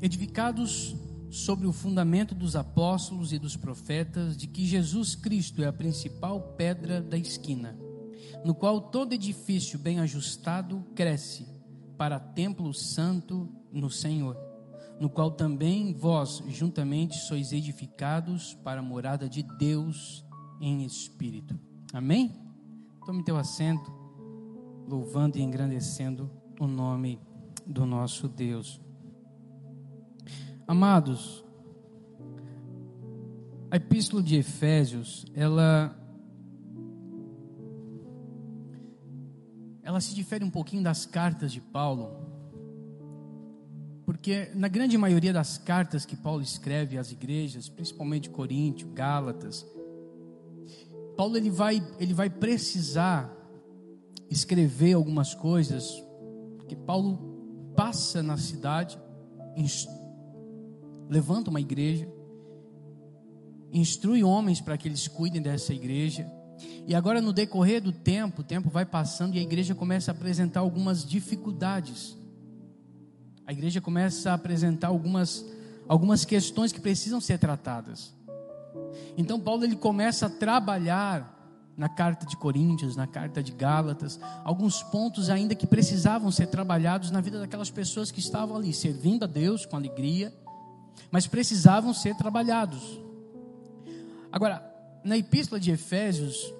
edificados sobre o fundamento dos apóstolos e dos profetas, de que Jesus Cristo é a principal pedra da esquina, no qual todo edifício bem ajustado cresce para templo santo no Senhor, no qual também vós juntamente sois edificados para a morada de Deus em espírito. Amém? Tome teu assento, louvando e engrandecendo o nome do nosso Deus. Amados, a epístola de Efésios, ela ela se difere um pouquinho das cartas de Paulo, porque na grande maioria das cartas que Paulo escreve às igrejas, principalmente Coríntio, Gálatas, Paulo ele vai ele vai precisar escrever algumas coisas que Paulo passa na cidade, levanta uma igreja, instrui homens para que eles cuidem dessa igreja. E agora, no decorrer do tempo, o tempo vai passando e a igreja começa a apresentar algumas dificuldades. A igreja começa a apresentar algumas, algumas questões que precisam ser tratadas. Então, Paulo ele começa a trabalhar na carta de Coríntios, na carta de Gálatas, alguns pontos ainda que precisavam ser trabalhados na vida daquelas pessoas que estavam ali, servindo a Deus com alegria mas precisavam ser trabalhados. Agora, na epístola de Efésios,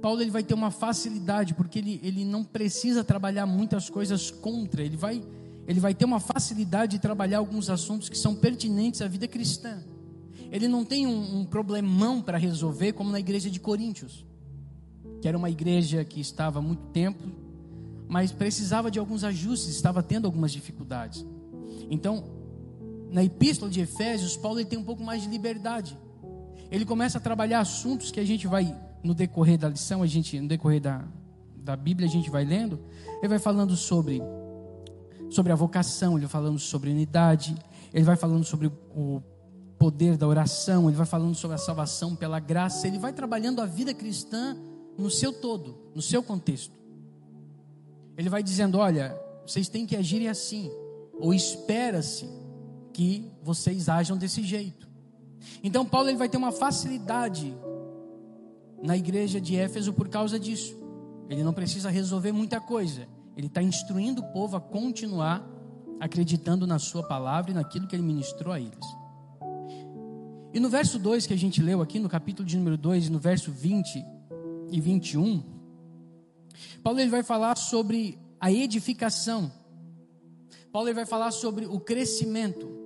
Paulo ele vai ter uma facilidade, porque ele, ele não precisa trabalhar muitas coisas contra, ele vai, ele vai ter uma facilidade de trabalhar alguns assuntos que são pertinentes à vida cristã. Ele não tem um, um problemão para resolver, como na igreja de Coríntios, que era uma igreja que estava há muito tempo, mas precisava de alguns ajustes, estava tendo algumas dificuldades. Então, na epístola de Efésios, Paulo ele tem um pouco mais de liberdade. Ele começa a trabalhar assuntos que a gente vai, no decorrer da lição, a gente, no decorrer da, da Bíblia, a gente vai lendo. Ele vai falando sobre, sobre a vocação, ele vai falando sobre unidade, ele vai falando sobre o poder da oração, ele vai falando sobre a salvação pela graça, ele vai trabalhando a vida cristã no seu todo, no seu contexto. Ele vai dizendo: olha, vocês têm que agirem assim, ou espera-se que vocês ajam desse jeito. Então Paulo ele vai ter uma facilidade na igreja de Éfeso por causa disso. Ele não precisa resolver muita coisa. Ele está instruindo o povo a continuar acreditando na sua palavra e naquilo que ele ministrou a eles. E no verso 2 que a gente leu aqui, no capítulo de número 2, no verso 20 e 21, Paulo ele vai falar sobre a edificação. Paulo ele vai falar sobre o crescimento.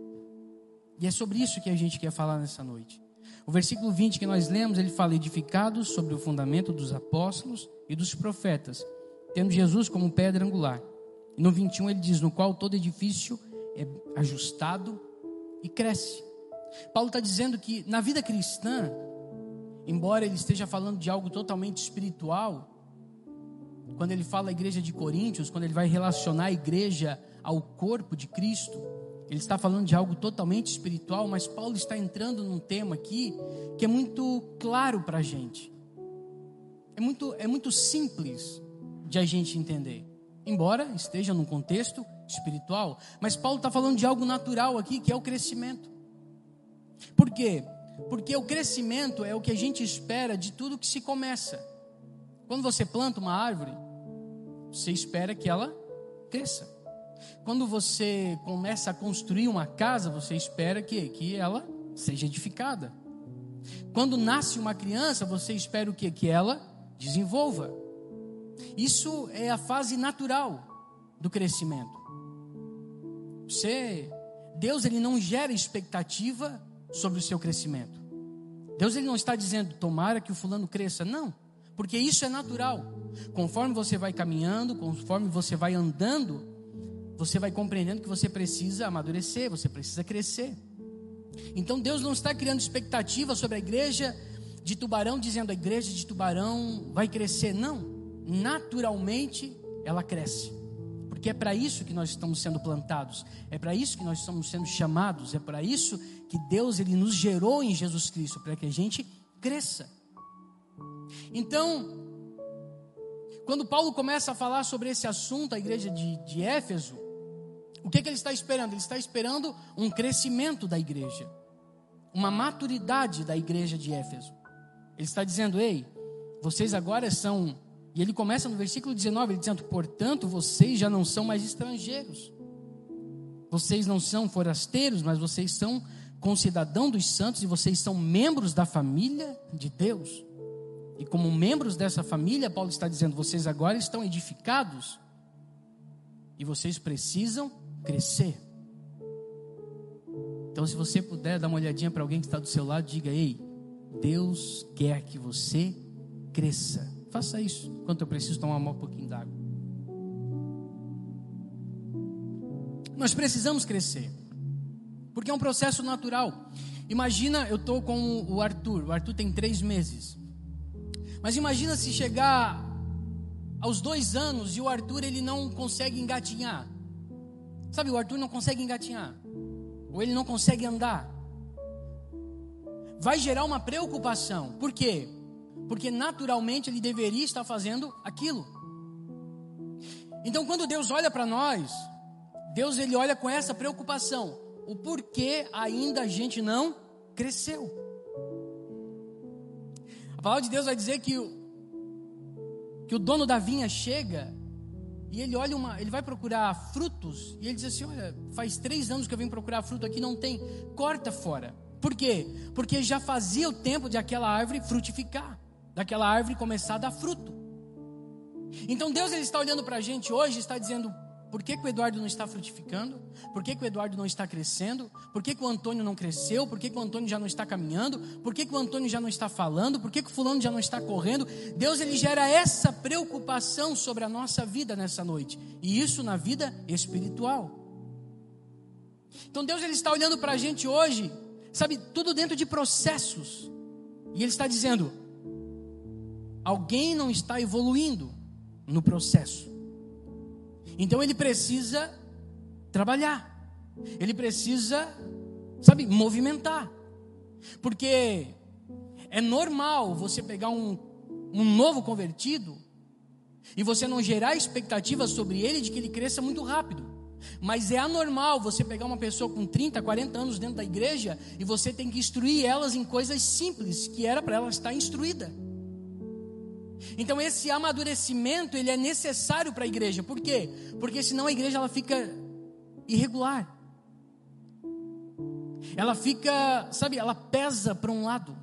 E é sobre isso que a gente quer falar nessa noite. O versículo 20 que nós lemos, ele fala: edificados sobre o fundamento dos apóstolos e dos profetas, tendo Jesus como pedra angular. E no 21 ele diz: no qual todo edifício é ajustado e cresce. Paulo está dizendo que na vida cristã, embora ele esteja falando de algo totalmente espiritual, quando ele fala a igreja de Coríntios, quando ele vai relacionar a igreja ao corpo de Cristo, ele está falando de algo totalmente espiritual, mas Paulo está entrando num tema aqui que é muito claro para a gente. É muito, é muito simples de a gente entender. Embora esteja num contexto espiritual, mas Paulo está falando de algo natural aqui, que é o crescimento. Por quê? Porque o crescimento é o que a gente espera de tudo que se começa. Quando você planta uma árvore, você espera que ela cresça. Quando você começa a construir uma casa, você espera que, que ela seja edificada. Quando nasce uma criança, você espera o que? Que ela desenvolva. Isso é a fase natural do crescimento. Você, Deus ele não gera expectativa sobre o seu crescimento. Deus ele não está dizendo tomara que o fulano cresça, não, porque isso é natural. Conforme você vai caminhando, conforme você vai andando você vai compreendendo que você precisa amadurecer, você precisa crescer. Então Deus não está criando expectativa sobre a igreja de Tubarão, dizendo a igreja de Tubarão vai crescer. Não, naturalmente ela cresce. Porque é para isso que nós estamos sendo plantados, é para isso que nós estamos sendo chamados, é para isso que Deus ele nos gerou em Jesus Cristo, para que a gente cresça. Então, quando Paulo começa a falar sobre esse assunto, a igreja de, de Éfeso, O que, que ele está esperando? Ele está esperando um crescimento da igreja, uma maturidade da igreja de Éfeso. Ele está dizendo: ei, vocês agora são. E ele começa no versículo 19, ele dizendo: portanto, vocês já não são mais estrangeiros. Vocês não são forasteiros, mas vocês são concidadão dos santos e vocês são membros da família de Deus. E como membros dessa família, Paulo está dizendo: vocês agora estão edificados e vocês precisam crescer. Então, se você puder dar uma olhadinha para alguém que está do seu lado, diga: Ei, Deus quer que você cresça. Faça isso enquanto eu preciso tomar um pouquinho d'água. Nós precisamos crescer, porque é um processo natural. Imagina, eu estou com o Arthur, o Arthur tem três meses. Mas imagina se chegar aos dois anos e o Arthur ele não consegue engatinhar. Sabe, o Arthur não consegue engatinhar. Ou ele não consegue andar. Vai gerar uma preocupação. Por quê? Porque naturalmente ele deveria estar fazendo aquilo. Então, quando Deus olha para nós, Deus ele olha com essa preocupação. O porquê ainda a gente não cresceu. A palavra de Deus vai dizer que o, que o dono da vinha chega e ele olha uma, ele vai procurar frutos e ele diz assim: Olha, faz três anos que eu venho procurar fruto aqui, não tem, corta fora. Por quê? Porque já fazia o tempo de aquela árvore frutificar, daquela árvore começar a dar fruto. Então Deus ele está olhando para a gente hoje, está dizendo: por que, que, o Eduardo não está frutificando? Por que, que, o Eduardo não está crescendo? Por que, que o Antônio não cresceu? Por que, que, o Antônio já não está caminhando? Por que, que o Antônio já não está falando? Por que, que o fulano já não está correndo? Deus ele gera essa preocupação sobre a nossa vida nessa noite. E isso na vida espiritual. Então Deus ele está olhando para a gente hoje, sabe, tudo dentro de processos. E ele está dizendo: alguém não está evoluindo no processo. Então ele precisa trabalhar. Ele precisa, sabe, movimentar. Porque é normal você pegar um, um novo convertido e você não gerar expectativas sobre ele de que ele cresça muito rápido. Mas é anormal você pegar uma pessoa com 30, 40 anos dentro da igreja e você tem que instruir elas em coisas simples que era para ela estar instruída. Então esse amadurecimento ele é necessário para a igreja. Por quê? Porque senão a igreja ela fica irregular. Ela fica, sabe, ela pesa para um lado.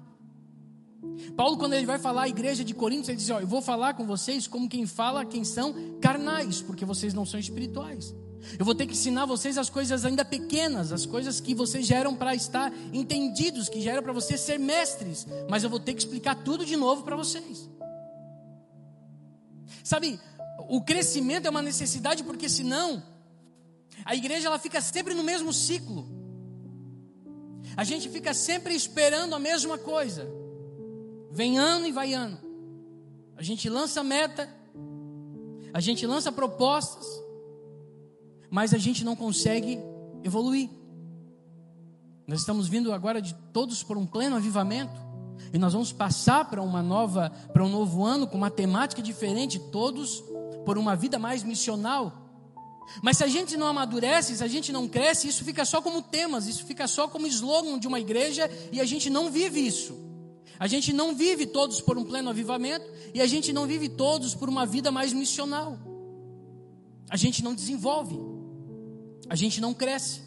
Paulo, quando ele vai falar à igreja de Coríntios, ele diz: Ó, eu vou falar com vocês como quem fala quem são carnais, porque vocês não são espirituais. Eu vou ter que ensinar vocês as coisas ainda pequenas, as coisas que vocês já eram para estar entendidos, que já para vocês ser mestres, mas eu vou ter que explicar tudo de novo para vocês. Sabe, o crescimento é uma necessidade porque senão a igreja ela fica sempre no mesmo ciclo. A gente fica sempre esperando a mesma coisa. Vem ano e vai ano. A gente lança meta, a gente lança propostas, mas a gente não consegue evoluir. Nós estamos vindo agora de todos por um pleno avivamento. E nós vamos passar para uma nova, para um novo ano com uma temática diferente, todos por uma vida mais missional. Mas se a gente não amadurece, se a gente não cresce, isso fica só como temas, isso fica só como slogan de uma igreja e a gente não vive isso. A gente não vive todos por um pleno avivamento e a gente não vive todos por uma vida mais missional. A gente não desenvolve, a gente não cresce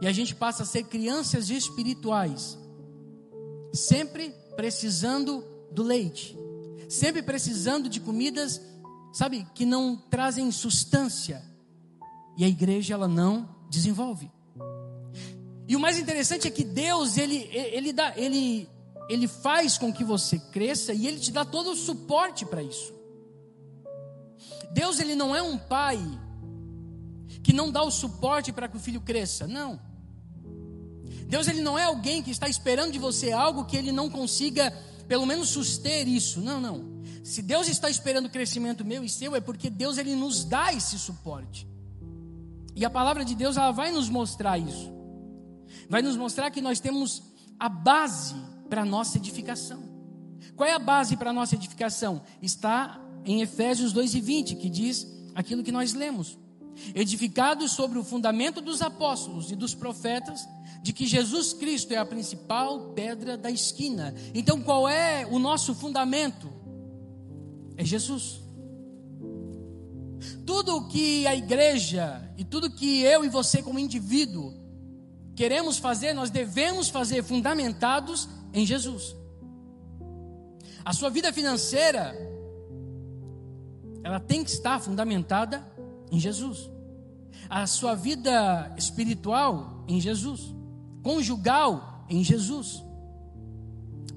e a gente passa a ser crianças espirituais, sempre precisando do leite, sempre precisando de comidas, sabe, que não trazem substância. E a igreja ela não desenvolve. E o mais interessante é que Deus ele ele dá ele ele faz com que você cresça e ele te dá todo o suporte para isso. Deus ele não é um pai que não dá o suporte para que o filho cresça, não. Deus ele não é alguém que está esperando de você algo que ele não consiga pelo menos suster isso. Não, não. Se Deus está esperando o crescimento meu e seu é porque Deus ele nos dá esse suporte. E a palavra de Deus ela vai nos mostrar isso. Vai nos mostrar que nós temos a base para a nossa edificação. Qual é a base para a nossa edificação? Está em Efésios 2 e 20, que diz aquilo que nós lemos. Edificado sobre o fundamento dos apóstolos e dos profetas, de que Jesus Cristo é a principal pedra da esquina. Então, qual é o nosso fundamento? É Jesus. Tudo que a igreja e tudo que eu e você, como indivíduo, queremos fazer, nós devemos fazer fundamentados em Jesus. A sua vida financeira, ela tem que estar fundamentada em Jesus. A sua vida espiritual em Jesus. Conjugal em Jesus.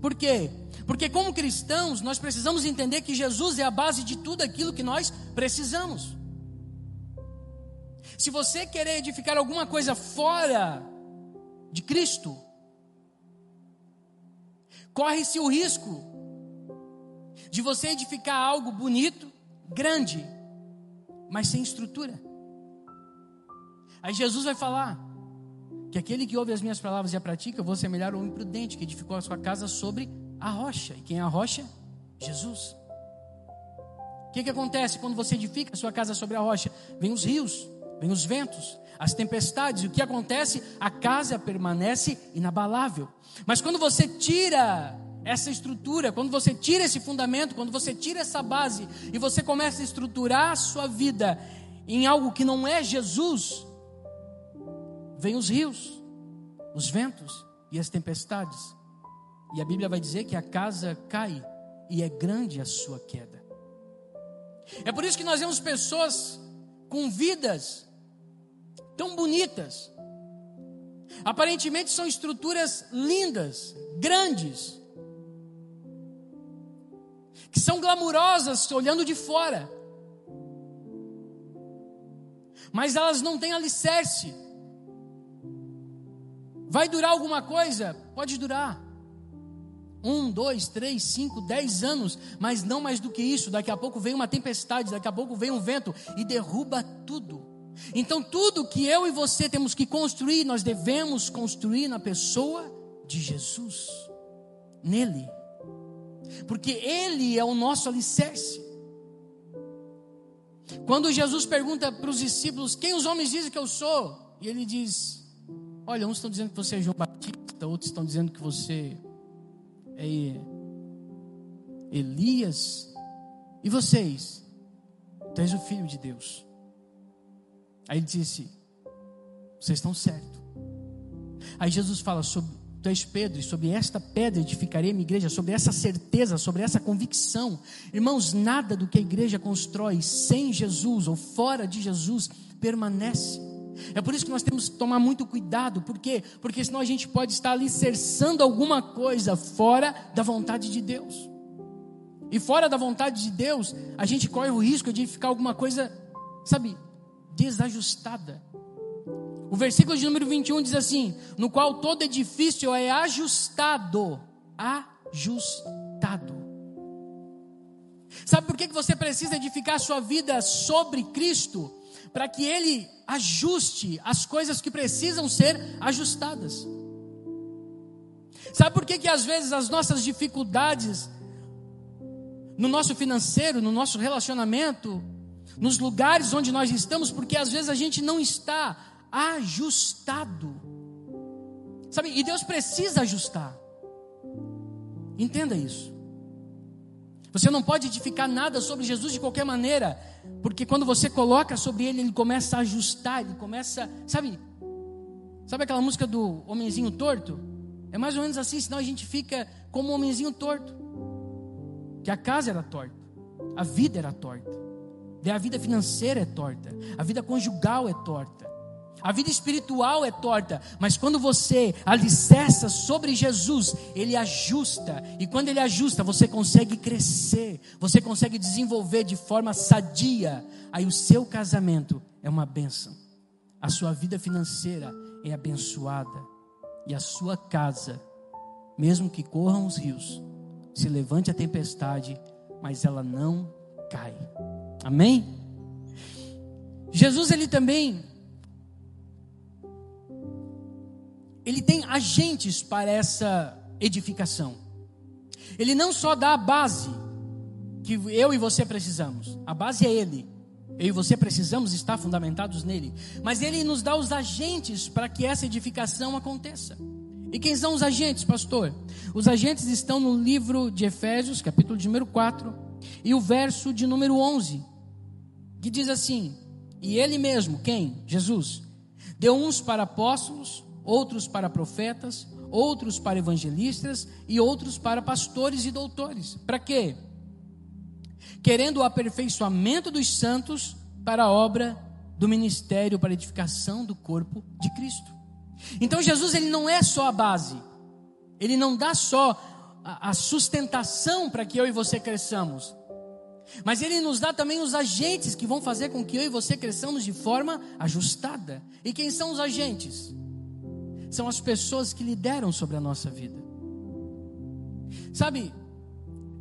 Por quê? Porque, como cristãos, nós precisamos entender que Jesus é a base de tudo aquilo que nós precisamos. Se você querer edificar alguma coisa fora de Cristo, corre-se o risco de você edificar algo bonito, grande, mas sem estrutura. Aí Jesus vai falar que aquele que ouve as minhas palavras e a pratica, eu vou semelhar ao imprudente que edificou a sua casa sobre a rocha. E quem é a rocha? Jesus. O que, que acontece quando você edifica a sua casa sobre a rocha? Vem os rios, vem os ventos, as tempestades, e o que acontece? A casa permanece inabalável. Mas quando você tira essa estrutura, quando você tira esse fundamento, quando você tira essa base e você começa a estruturar a sua vida em algo que não é Jesus, vem os rios, os ventos e as tempestades. E a Bíblia vai dizer que a casa cai e é grande a sua queda. É por isso que nós vemos pessoas com vidas tão bonitas. Aparentemente são estruturas lindas, grandes, que são glamurosas olhando de fora, mas elas não têm alicerce. Vai durar alguma coisa? Pode durar. Um, dois, três, cinco, dez anos, mas não mais do que isso. Daqui a pouco vem uma tempestade, daqui a pouco vem um vento e derruba tudo. Então, tudo que eu e você temos que construir, nós devemos construir na pessoa de Jesus, nele, porque ele é o nosso alicerce. Quando Jesus pergunta para os discípulos: Quem os homens dizem que eu sou? E ele diz: Olha, uns estão dizendo que você é João Batista, outros estão dizendo que você é Elias. E vocês? Tu és o filho de Deus. Aí ele disse: Vocês estão certos. Aí Jesus fala sobre Tu és Pedro, e sobre esta pedra edificarei minha igreja, sobre essa certeza, sobre essa convicção. Irmãos, nada do que a igreja constrói sem Jesus ou fora de Jesus permanece. É por isso que nós temos que tomar muito cuidado, por quê? Porque senão a gente pode estar alicerçando alguma coisa fora da vontade de Deus. E fora da vontade de Deus, a gente corre o risco de ficar alguma coisa, sabe, desajustada. O versículo de número 21 diz assim: No qual todo edifício é ajustado. Ajustado. Sabe por que você precisa edificar a sua vida sobre Cristo? para que Ele ajuste as coisas que precisam ser ajustadas. Sabe por que, que às vezes as nossas dificuldades no nosso financeiro, no nosso relacionamento, nos lugares onde nós estamos, porque às vezes a gente não está ajustado. Sabe? E Deus precisa ajustar. Entenda isso. Você não pode edificar nada sobre Jesus de qualquer maneira, porque quando você coloca sobre ele, ele começa a ajustar, ele começa, sabe? Sabe aquela música do homenzinho torto? É mais ou menos assim, senão a gente fica como um homenzinho torto. Que a casa era torta, a vida era torta, a vida financeira é torta, a vida conjugal é torta. A vida espiritual é torta, mas quando você alicerça sobre Jesus, Ele ajusta, e quando Ele ajusta, você consegue crescer, você consegue desenvolver de forma sadia. Aí o seu casamento é uma bênção, a sua vida financeira é abençoada, e a sua casa, mesmo que corram os rios, se levante a tempestade, mas ela não cai. Amém? Jesus, ele também ele tem agentes para essa edificação. Ele não só dá a base que eu e você precisamos, a base é ele. Eu e você precisamos estar fundamentados nele. Mas ele nos dá os agentes para que essa edificação aconteça. E quem são os agentes, pastor? Os agentes estão no livro de Efésios, capítulo de número 4, e o verso de número 11, que diz assim: E ele mesmo, quem? Jesus, deu uns para apóstolos, outros para profetas, outros para evangelistas e outros para pastores e doutores. Para quê? Querendo o aperfeiçoamento dos santos para a obra do ministério, para a edificação do corpo de Cristo. Então Jesus ele não é só a base, ele não dá só a, sustentação para que eu e você cresçamos, mas ele nos dá também os agentes que vão fazer com que eu e você cresçamos de forma ajustada. E quem são os agentes? São as pessoas que lideram sobre a nossa vida. Sabe?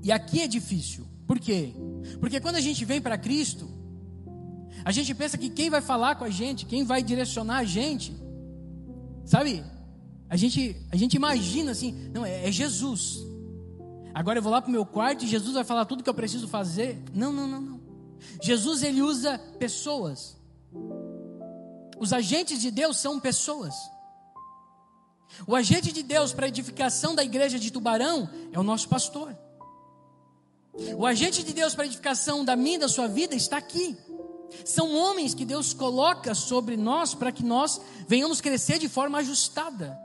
E aqui é difícil. Por quê? Porque quando a gente vem para Cristo, a gente pensa que quem vai falar com a gente, quem vai direcionar a gente, sabe? A gente, a gente imagina assim, não, é, é Jesus. Agora eu vou lá para o meu quarto e Jesus vai falar tudo que eu preciso fazer. Não, não, não, não. Jesus ele usa pessoas. Os agentes de Deus são pessoas. O agente de Deus para a edificação da igreja de Tubarão é o nosso pastor. O agente de Deus para a edificação da minha e da sua vida está aqui. São homens que Deus coloca sobre nós para que nós venhamos crescer de forma ajustada.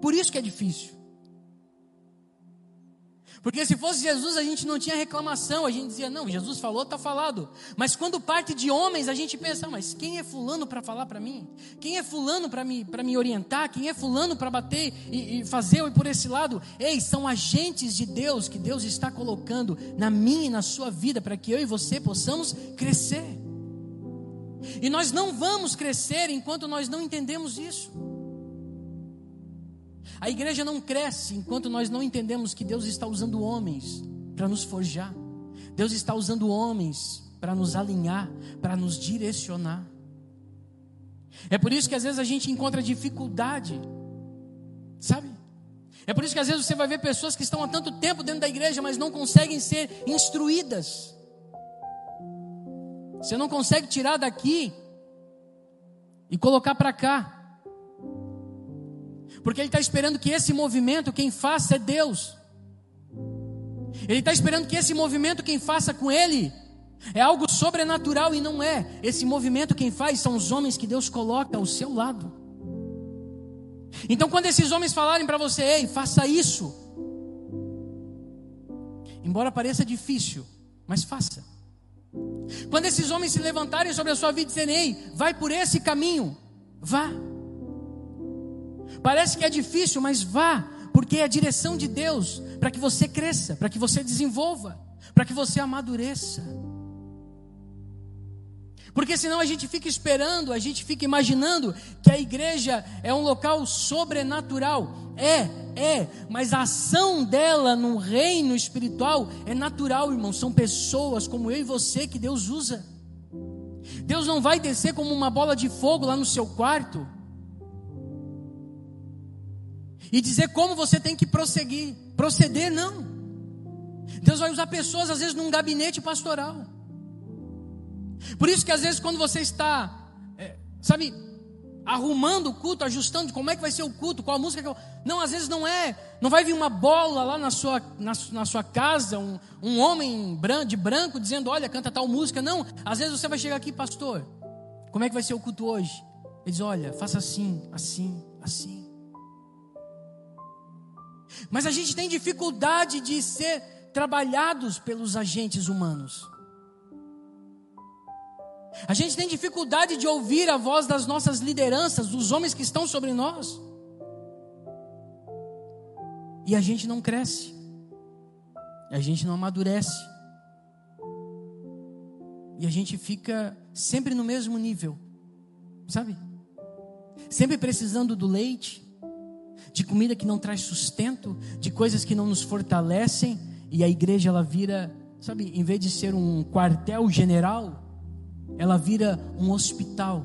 Por isso que é difícil. Porque se fosse Jesus, a gente não tinha reclamação, a gente dizia, não, Jesus falou, está falado. Mas quando parte de homens, a gente pensa, mas quem é fulano para falar para mim? Quem é fulano para me, me orientar? Quem é fulano para bater e, e fazer ir por esse lado? Ei, são agentes de Deus que Deus está colocando na minha e na sua vida para que eu e você possamos crescer. E nós não vamos crescer enquanto nós não entendemos isso. A igreja não cresce enquanto nós não entendemos que Deus está usando homens para nos forjar. Deus está usando homens para nos alinhar, para nos direcionar. É por isso que às vezes a gente encontra dificuldade, sabe? É por isso que às vezes você vai ver pessoas que estão há tanto tempo dentro da igreja, mas não conseguem ser instruídas. Você não consegue tirar daqui e colocar para cá. Porque ele está esperando que esse movimento quem faça é Deus. Ele está esperando que esse movimento quem faça com ele é algo sobrenatural e não é. Esse movimento quem faz são os homens que Deus coloca ao seu lado. Então, quando esses homens falarem para você, ei, faça isso, embora pareça difícil, mas faça. Quando esses homens se levantarem sobre a sua vida e dizerem, ei, vai por esse caminho, vá. Parece que é difícil, mas vá, porque é a direção de Deus para que você cresça, para que você desenvolva, para que você amadureça. Porque senão a gente fica esperando, a gente fica imaginando que a igreja é um local sobrenatural. É, é, mas a ação dela no reino espiritual é natural, irmão. São pessoas como eu e você que Deus usa. Deus não vai descer como uma bola de fogo lá no seu quarto e dizer como você tem que prosseguir. Proceder, não. Deus vai usar pessoas, às vezes, num gabinete pastoral. Por isso que, às vezes, quando você está, é, sabe, arrumando o culto, ajustando como é que vai ser o culto, qual música que eu... Não, às vezes não é. Não vai vir uma bola lá na sua, na, na sua casa, um, um homem de branco dizendo: Olha, canta tal música. Não, às vezes você vai chegar aqui, pastor. Como é que vai ser o culto hoje? Ele diz: Olha, faça assim, assim, assim. Mas a gente tem dificuldade de ser trabalhados pelos agentes humanos. A gente tem dificuldade de ouvir a voz das nossas lideranças, dos homens que estão sobre nós. E a gente não cresce. A gente não amadurece. E a gente fica sempre no mesmo nível. Sabe? Sempre precisando do leite, de comida que não traz sustento, de coisas que não nos fortalecem, e a igreja ela vira, sabe, em vez de ser um quartel general, ela vira um hospital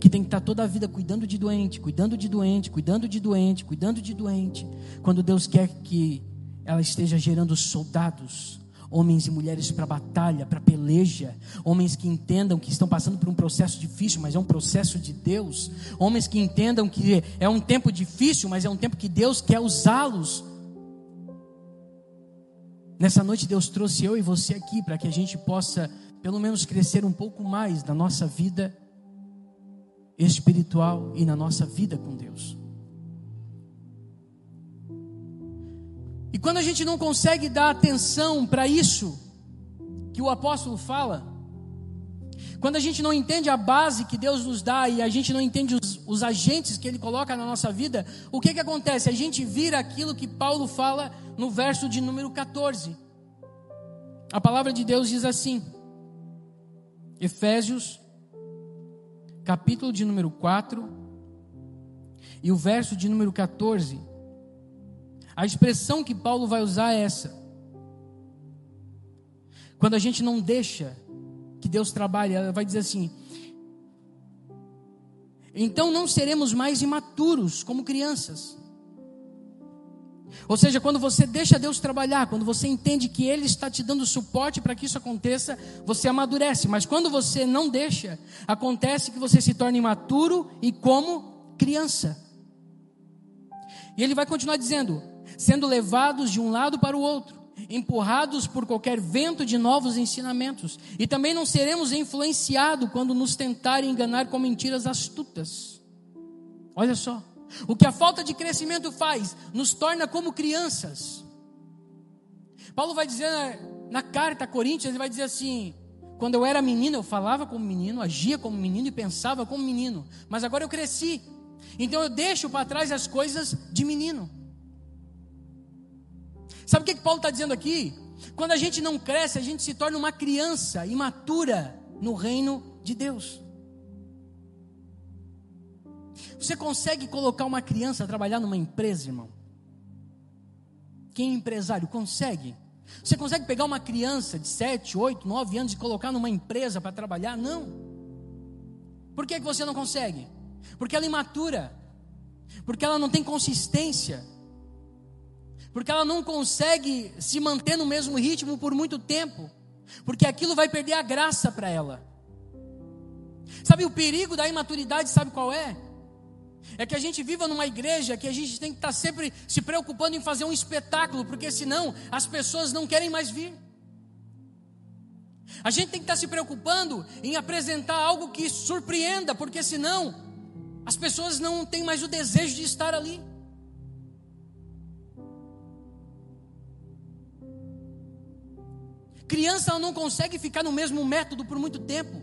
que tem que estar toda a vida cuidando de doente, cuidando de doente, cuidando de doente, cuidando de doente, quando Deus quer que ela esteja gerando soldados, homens e mulheres para batalha, para peleja, homens que entendam que estão passando por um processo difícil, mas é um processo de Deus, homens que entendam que é um tempo difícil, mas é um tempo que Deus quer usá-los. Nessa noite Deus trouxe eu e você aqui para que a gente possa pelo menos crescer um pouco mais na nossa vida espiritual e na nossa vida com Deus. Quando a gente não consegue dar atenção para isso que o apóstolo fala, quando a gente não entende a base que Deus nos dá e a gente não entende os, os agentes que Ele coloca na nossa vida, o que, que acontece? A gente vira aquilo que Paulo fala no verso de número 14. A palavra de Deus diz assim, Efésios capítulo de número 4 e o verso de número 14. A expressão que Paulo vai usar é essa. Quando a gente não deixa que Deus trabalhe, ela vai dizer assim: então não seremos mais imaturos como crianças ou seja, quando você deixa Deus trabalhar, quando você entende que Ele está te dando suporte para que isso aconteça, você amadurece. Mas quando você não deixa, acontece que você se torna imaturo e como criança. E ele vai continuar dizendo: sendo levados de um lado para o outro, empurrados por qualquer vento de novos ensinamentos, e também não seremos influenciados quando nos tentarem enganar com mentiras astutas. Olha só. O que a falta de crescimento faz, nos torna como crianças. Paulo vai dizer na, carta a Coríntios, ele vai dizer assim: quando eu era menino, eu falava como menino, agia como menino e pensava como menino, mas agora eu cresci, então eu deixo para trás as coisas de menino. Sabe o que, que Paulo está dizendo aqui? Quando a gente não cresce, a gente se torna uma criança imatura no reino de Deus. Você consegue colocar uma criança a trabalhar numa empresa, irmão? Quem é empresário consegue? Você consegue pegar uma criança de 7, 8, 9 anos e colocar numa empresa para trabalhar? Não. Por que, que você não consegue? Porque ela é imatura. Porque ela não tem consistência. Porque ela não consegue se manter no mesmo ritmo por muito tempo. Porque aquilo vai perder a graça para ela. Sabe o perigo da imaturidade, sabe qual é? É que a gente viva numa igreja que a gente tem que estar sempre se preocupando em fazer um espetáculo, porque senão as pessoas não querem mais vir. A gente tem que estar se preocupando em apresentar algo que surpreenda, porque senão as pessoas não têm mais o desejo de estar ali. Criança não consegue ficar no mesmo método por muito tempo.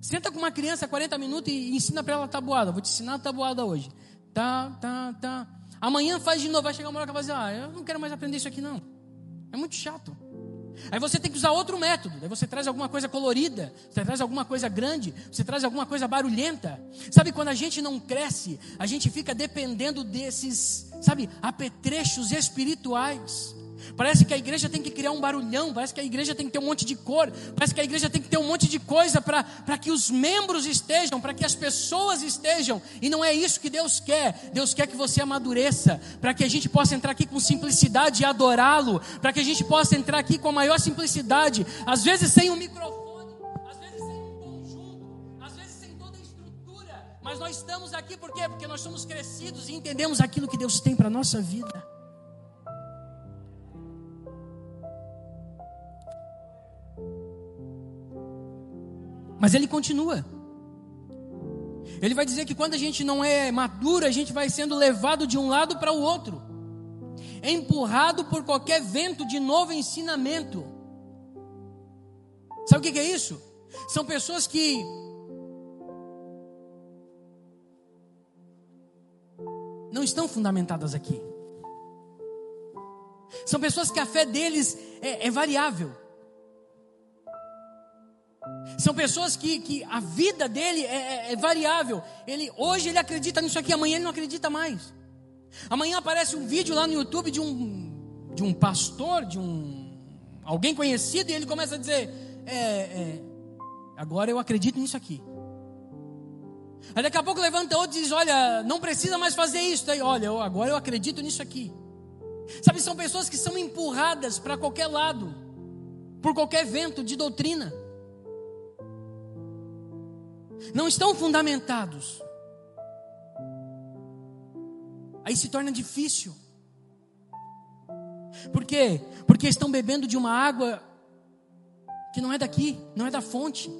Senta com uma criança 40 minutos e ensina para ela tabuada. Vou te ensinar tabuada hoje. Tá, tá, tá. Amanhã faz de novo. Vai chegar uma hora que vai dizer: Ah, eu não quero mais aprender isso aqui, não. É muito chato. Aí você tem que usar outro método. Aí você traz alguma coisa colorida, você traz alguma coisa grande, você traz alguma coisa barulhenta. Sabe quando a gente não cresce, a gente fica dependendo desses, sabe, apetrechos espirituais. Parece que a igreja tem que criar um barulhão, parece que a igreja tem que ter um monte de cor, parece que a igreja tem que ter um monte de coisa para que os membros estejam, para que as pessoas estejam, e não é isso que Deus quer. Deus quer que você amadureça, para que a gente possa entrar aqui com simplicidade e adorá-lo, para que a gente possa entrar aqui com a maior simplicidade, às vezes sem um microfone, às vezes sem um conjunto, às vezes sem toda a estrutura, mas nós estamos aqui por quê? Porque nós somos crescidos e entendemos aquilo que Deus tem para a nossa vida. Mas ele continua. Ele vai dizer que quando a gente não é maduro, a gente vai sendo levado de um lado para o outro, empurrado por qualquer vento de novo ensinamento. Sabe o que é isso? São pessoas que não estão fundamentadas aqui. São pessoas que a fé deles é, é variável. São pessoas que, que a vida dele é, é, é, variável. Ele hoje ele acredita nisso aqui, amanhã ele não acredita mais. Amanhã aparece um vídeo lá no YouTube de um de um pastor, de um alguém conhecido e ele começa a dizer: é, é, agora eu acredito nisso aqui. Aí daqui a pouco levanta outro e diz: olha, não precisa mais fazer isso. Aí, olha, eu, agora eu acredito nisso aqui. Sabe, são pessoas que são empurradas para qualquer lado, por qualquer vento de doutrina. Não estão fundamentados. Aí se torna difícil. Por quê? Porque estão bebendo de uma água que não é daqui, não é da fonte.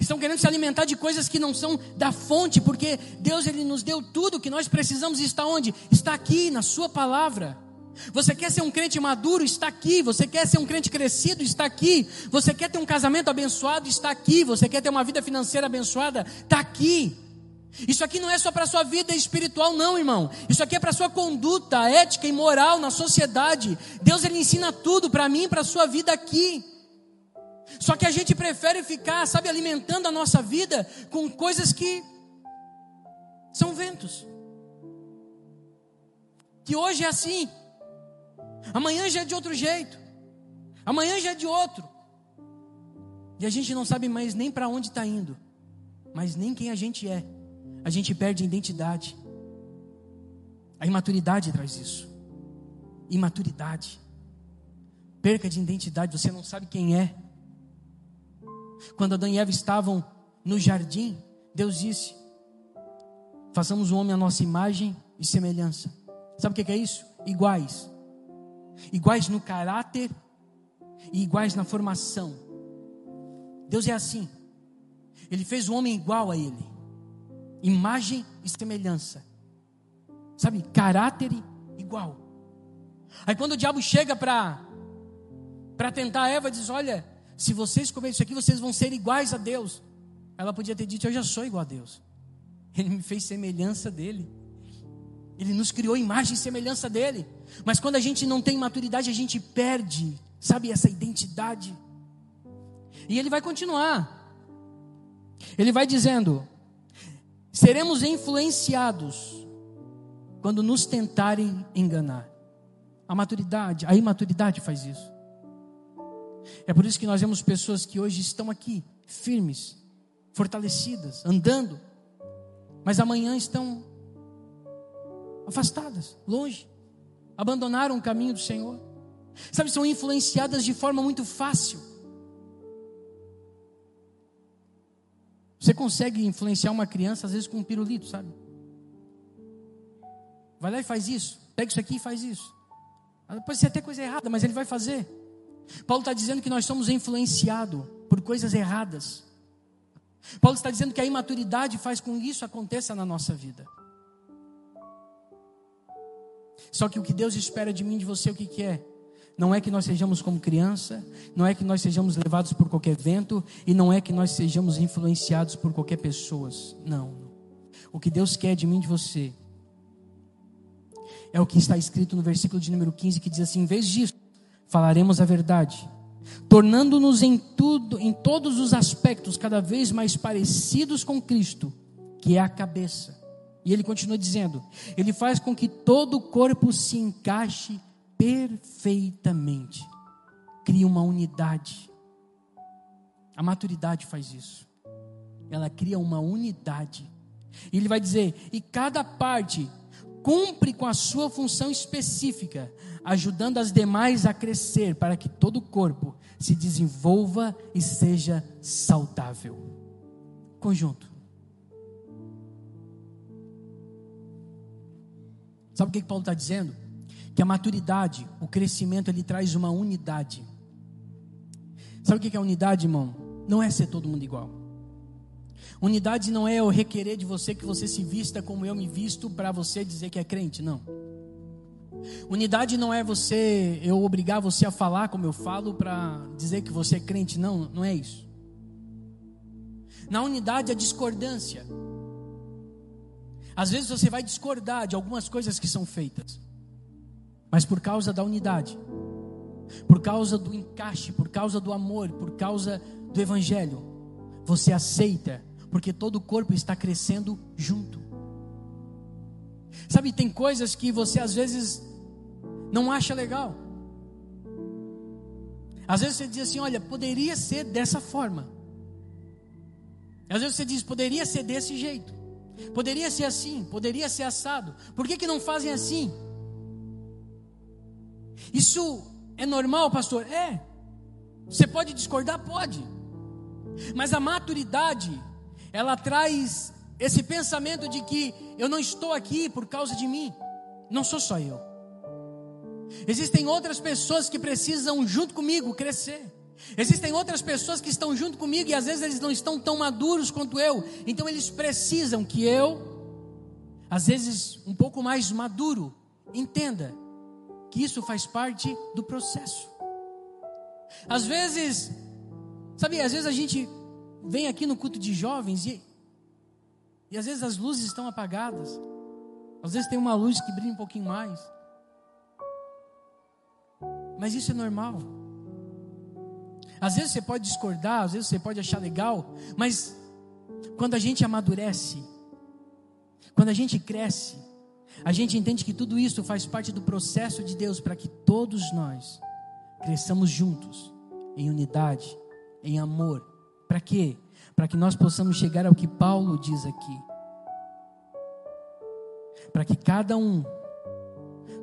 Estão querendo se alimentar de coisas que não são da fonte, porque Deus ele nos deu tudo que nós precisamos e está onde? Está aqui na sua palavra. Você quer ser um crente maduro? Está aqui. Você quer ser um crente crescido? Está aqui. Você quer ter um casamento abençoado? Está aqui. Você quer ter uma vida financeira abençoada? Está aqui. Isso aqui não é só para a sua vida espiritual, não, irmão. Isso aqui é para a sua conduta ética e moral na sociedade. Deus ele ensina tudo para mim e para a sua vida aqui. Só que a gente prefere ficar, sabe, alimentando a nossa vida com coisas que são ventos. Que hoje é assim, amanhã já é de outro jeito, amanhã já é de outro. E a gente não sabe mais nem para onde está indo, mas nem quem a gente é. A gente perde a identidade. A imaturidade traz isso. Imaturidade. Perca de identidade, você não sabe quem é. Quando Adão e Eva estavam no jardim, Deus disse: Façamos o homem a nossa imagem e semelhança. Sabe o que é isso? Iguais. Iguais no caráter e iguais na formação. Deus é assim. Ele fez o homem igual a ele. Imagem e semelhança. Sabe? Caráter igual. Aí quando o diabo chega para para tentar Eva, diz: "Olha, se vocês comerem isso aqui, vocês vão ser iguais a Deus. Ela podia ter dito: Eu já sou igual a Deus. Ele me fez semelhança dele. Ele nos criou imagem e semelhança dele. Mas quando a gente não tem maturidade, a gente perde, sabe, essa identidade. E ele vai continuar. Ele vai dizendo: seremos influenciados quando nos tentarem enganar. A maturidade, a imaturidade faz isso. É por isso que nós vemos pessoas que hoje estão aqui, firmes, fortalecidas, andando, mas amanhã estão afastadas, longe, abandonaram o caminho do Senhor. Sabe, são influenciadas de forma muito fácil. Você consegue influenciar uma criança, às vezes, com um pirulito, sabe? Vai lá e faz isso. Pega isso aqui e faz isso. Pode ser até coisa errada, mas ele vai fazer. Paulo está dizendo que nós somos influenciados por coisas erradas. Paulo está dizendo que a imaturidade faz com que isso aconteça na nossa vida. Só que o que Deus espera de mim de você, o que, que é? Não é que nós sejamos como criança, não é que nós sejamos levados por qualquer vento, e não é que nós sejamos influenciados por qualquer pessoa. Não. O que Deus quer de mim de você é o que está escrito no versículo de número 15, que diz assim: em vez disso, falaremos a verdade, tornando-nos em tudo, em todos os aspectos cada vez mais parecidos com Cristo, que é a cabeça. E ele continua dizendo: ele faz com que todo o corpo se encaixe perfeitamente, cria uma unidade. A maturidade faz isso. Ela cria uma unidade. E ele vai dizer: e cada parte cumpre com a sua função específica, ajudando as demais a crescer para que todo o corpo se desenvolva e seja saudável. Conjunto. Sabe o que, que Paulo está dizendo? Que a maturidade, o crescimento, ele traz uma unidade. Sabe o que, que é unidade, irmão? Não é ser todo mundo igual. Unidade não é eu requerer de você que você se vista como eu me visto para você dizer que é crente, não. Unidade não é você, eu obrigar você a falar como eu falo para dizer que você é crente, não, não é isso. Na unidade a discordância. Às vezes você vai discordar de algumas coisas que são feitas, mas por causa da unidade, por causa do encaixe, por causa do amor, por causa do evangelho, você aceita, porque todo o corpo está crescendo junto. Sabe, tem coisas que você às vezes não acha legal. Às vezes você diz assim: olha, poderia ser dessa forma. Às vezes você diz: poderia ser desse jeito. Poderia ser assim, poderia ser assado. Por que, que não fazem assim? Isso é normal, pastor? É. Você pode discordar? Pode. Mas a maturidade, ela traz esse pensamento de que eu não estou aqui por causa de mim. Não sou só eu. Existem outras pessoas que precisam, junto comigo, crescer. Existem outras pessoas que estão junto comigo e às vezes eles não estão tão maduros quanto eu. Então eles precisam que eu, às vezes um pouco mais maduro, entenda que isso faz parte do processo. Às vezes, sabe, às vezes a gente vem aqui no culto de jovens e, e às vezes as luzes estão apagadas. Às vezes tem uma luz que brilha um pouquinho mais. Mas isso é normal. Às vezes você pode discordar, às vezes você pode achar legal, mas quando a gente amadurece, quando a gente cresce, a gente entende que tudo isso faz parte do processo de Deus para que todos nós cresçamos juntos, em unidade, em amor. Para quê? Para que nós possamos chegar ao que Paulo diz aqui. Para que cada um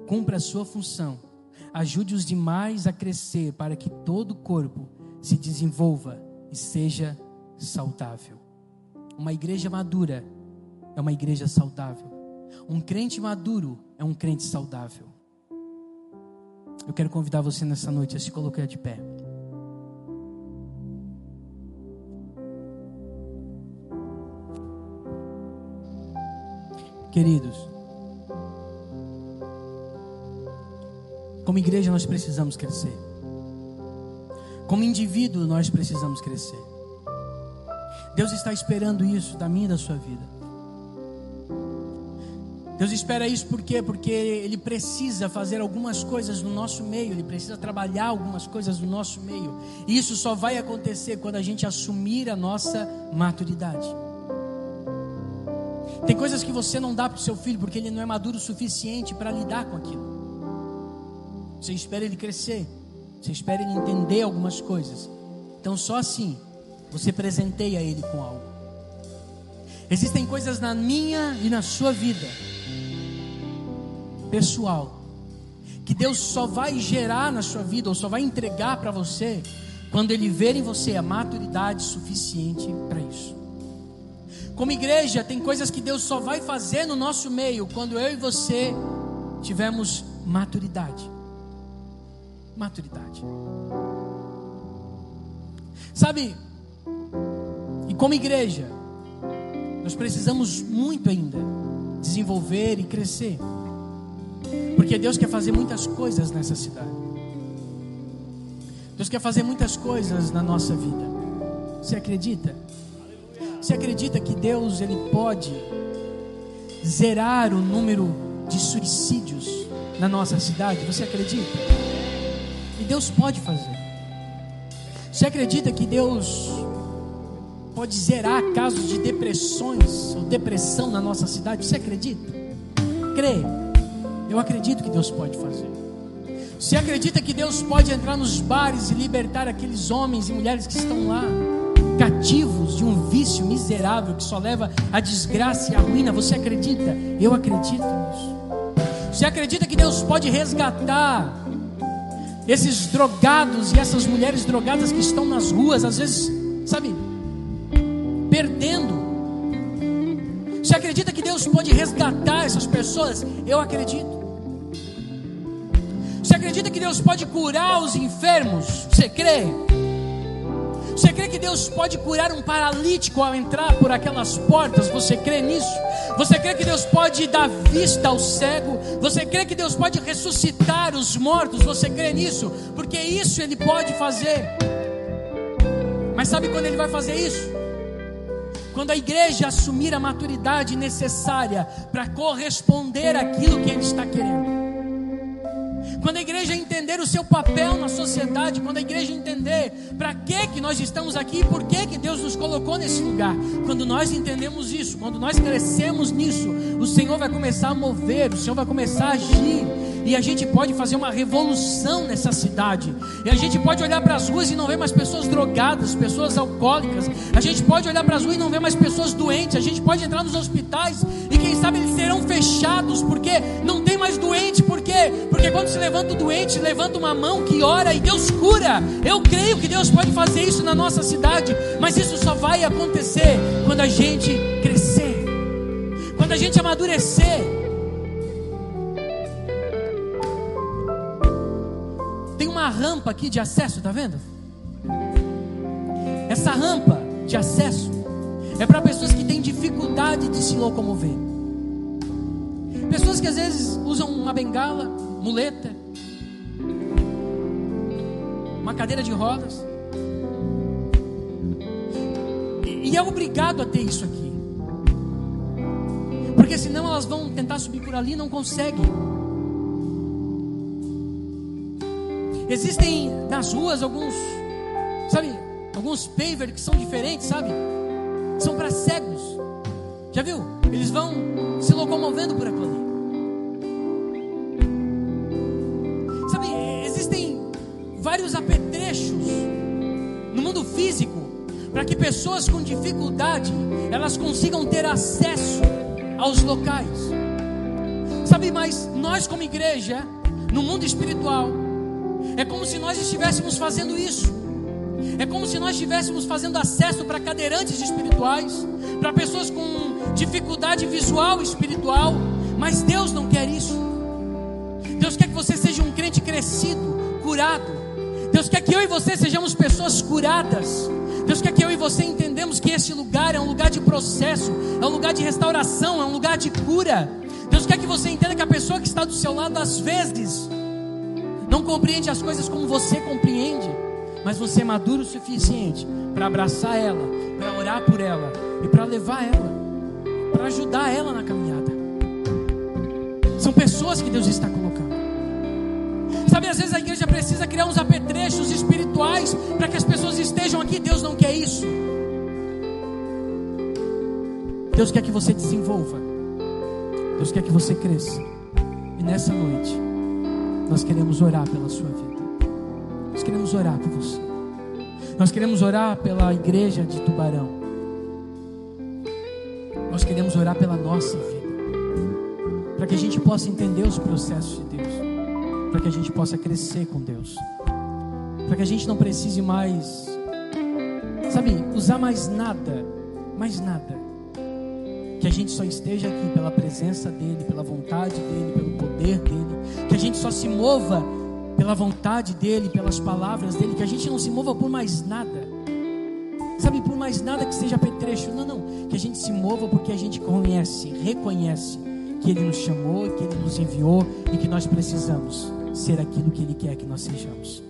cumpra a sua função, ajude os demais a crescer, para que todo o corpo se desenvolva e seja saudável. Uma igreja madura é uma igreja saudável. Um crente maduro é um crente saudável. Eu quero convidar você nessa noite a se colocar de pé. Queridos, como igreja nós precisamos crescer. Como indivíduo nós precisamos crescer. Deus está esperando isso da minha e da sua vida. Deus espera isso por quê? Porque Ele precisa fazer algumas coisas no nosso meio, Ele precisa trabalhar algumas coisas no nosso meio. E isso só vai acontecer quando a gente assumir a nossa maturidade. Tem coisas que você não dá para o seu filho porque ele não é maduro o suficiente para lidar com aquilo. Você espera ele crescer, você espera ele entender algumas coisas. Então, só assim você presenteia ele com algo. Existem coisas na minha e na sua vida pessoal que Deus só vai gerar na sua vida ou só vai entregar para você quando Ele ver em você a maturidade suficiente para isso. Como igreja, tem coisas que Deus só vai fazer no nosso meio quando eu e você tivermos maturidade. Maturidade. Sabe, e como igreja, nós precisamos muito ainda desenvolver e crescer. Porque Deus quer fazer muitas coisas nessa cidade. Deus quer fazer muitas coisas na nossa vida. Você acredita? Você acredita que Deus ele pode zerar o número de suicídios na nossa cidade? Você acredita? Deus pode fazer. Você acredita que Deus pode zerar casos de depressões ou depressão na nossa cidade? Você acredita? Crê. Eu acredito que Deus pode fazer. Você acredita que Deus pode entrar nos bares e libertar aqueles homens e mulheres que estão lá, cativos de um vício miserável que só leva à desgraça e à ruína? Você acredita? Eu acredito nisso. Você acredita que Deus pode resgatar esses drogados e essas mulheres drogadas que estão nas ruas, às vezes, sabe, perdendo? Você acredita que Deus pode resgatar essas pessoas? Eu acredito. Você acredita que Deus pode curar os enfermos? Você crê? Você crê que Deus pode curar um paralítico ao entrar por aquelas portas? Você crê nisso? Você crê que Deus pode dar vista ao cego? Você crê que Deus pode ressuscitar os mortos? Você crê nisso? Porque isso Ele pode fazer. Mas sabe quando Ele vai fazer isso? Quando a igreja assumir a maturidade necessária para corresponder àquilo que Ele está querendo quando a igreja entender o seu papel na sociedade, quando a igreja entender para que que nós estamos aqui, por que que Deus nos colocou nesse lugar, quando nós entendemos isso, quando nós crescemos nisso, o Senhor vai começar a mover, o Senhor vai começar a agir e a gente pode fazer uma revolução nessa cidade. E a gente pode olhar para as ruas e não ver mais pessoas drogadas, pessoas alcoólicas. A gente pode olhar para as ruas e não ver mais pessoas doentes. A gente pode entrar nos hospitais e sabe eles serão fechados porque não tem mais doente. Por quê? Porque quando se levanta o doente, levanta uma mão que ora e Deus cura. Eu creio que Deus pode fazer isso na nossa cidade, mas isso só vai acontecer quando a gente crescer, quando a gente amadurecer. uma rampa aqui de acesso, tá vendo? Essa rampa de acesso é para pessoas que têm dificuldade de se locomover. Pessoas que às vezes usam uma bengala, muleta, uma cadeira de rodas. E, é obrigado a ter isso aqui. Porque senão elas vão tentar subir por ali e não conseguem. Existem nas ruas alguns, sabe, alguns pavers que são diferentes, sabe? São para cegos. Já viu? Eles vão se locomovendo por aquilo ali. Vários apetrechos no mundo físico para que pessoas com dificuldade elas consigam ter acesso aos locais. Sabe, mas nós como igreja, no mundo espiritual, é como se nós estivéssemos fazendo isso. É como se nós estivéssemos fazendo acesso para cadeirantes espirituais, para pessoas com dificuldade visual espiritual, mas Deus não quer isso. Deus quer que você seja um crente crescido, curado. Deus quer que eu e você sejamos pessoas curadas. Deus quer que eu e você entendamos que esse lugar é um lugar de processo, é um lugar de restauração, é um lugar de cura. Deus quer que você entenda que a pessoa que está do seu lado às vezes não compreende as coisas como você compreende, mas você é maduro o suficiente para abraçar ela, para orar por ela e para levar ela, para ajudar ela na caminhada. São pessoas que Deus está colocando. Sabe, às vezes a igreja precisa criar uns apetrechos espirituais para que as pessoas estejam aqui. Deus não quer isso. Deus quer que você desenvolva. Deus quer que você cresça. E nessa noite, nós queremos orar pela sua vida. Nós queremos orar por você. Nós queremos orar pela igreja de Tubarão. Nós queremos orar pela nossa vida. Para que a gente possa entender os processos de Deus. Para que a gente possa crescer com Deus. Para que a gente não precise mais, sabe, usar mais nada, mais nada. Que a gente só esteja aqui pela presença dEle, pela vontade dEle, pelo poder dEle. Que a gente só se mova pela vontade dEle, pelas palavras dEle, que a gente não se mova por mais nada, sabe, por mais nada que seja petrecho, não, não, que a gente se mova porque a gente conhece, reconhece que Ele nos chamou, que Ele nos enviou e que nós precisamos ser aquilo que Ele quer que nós sejamos.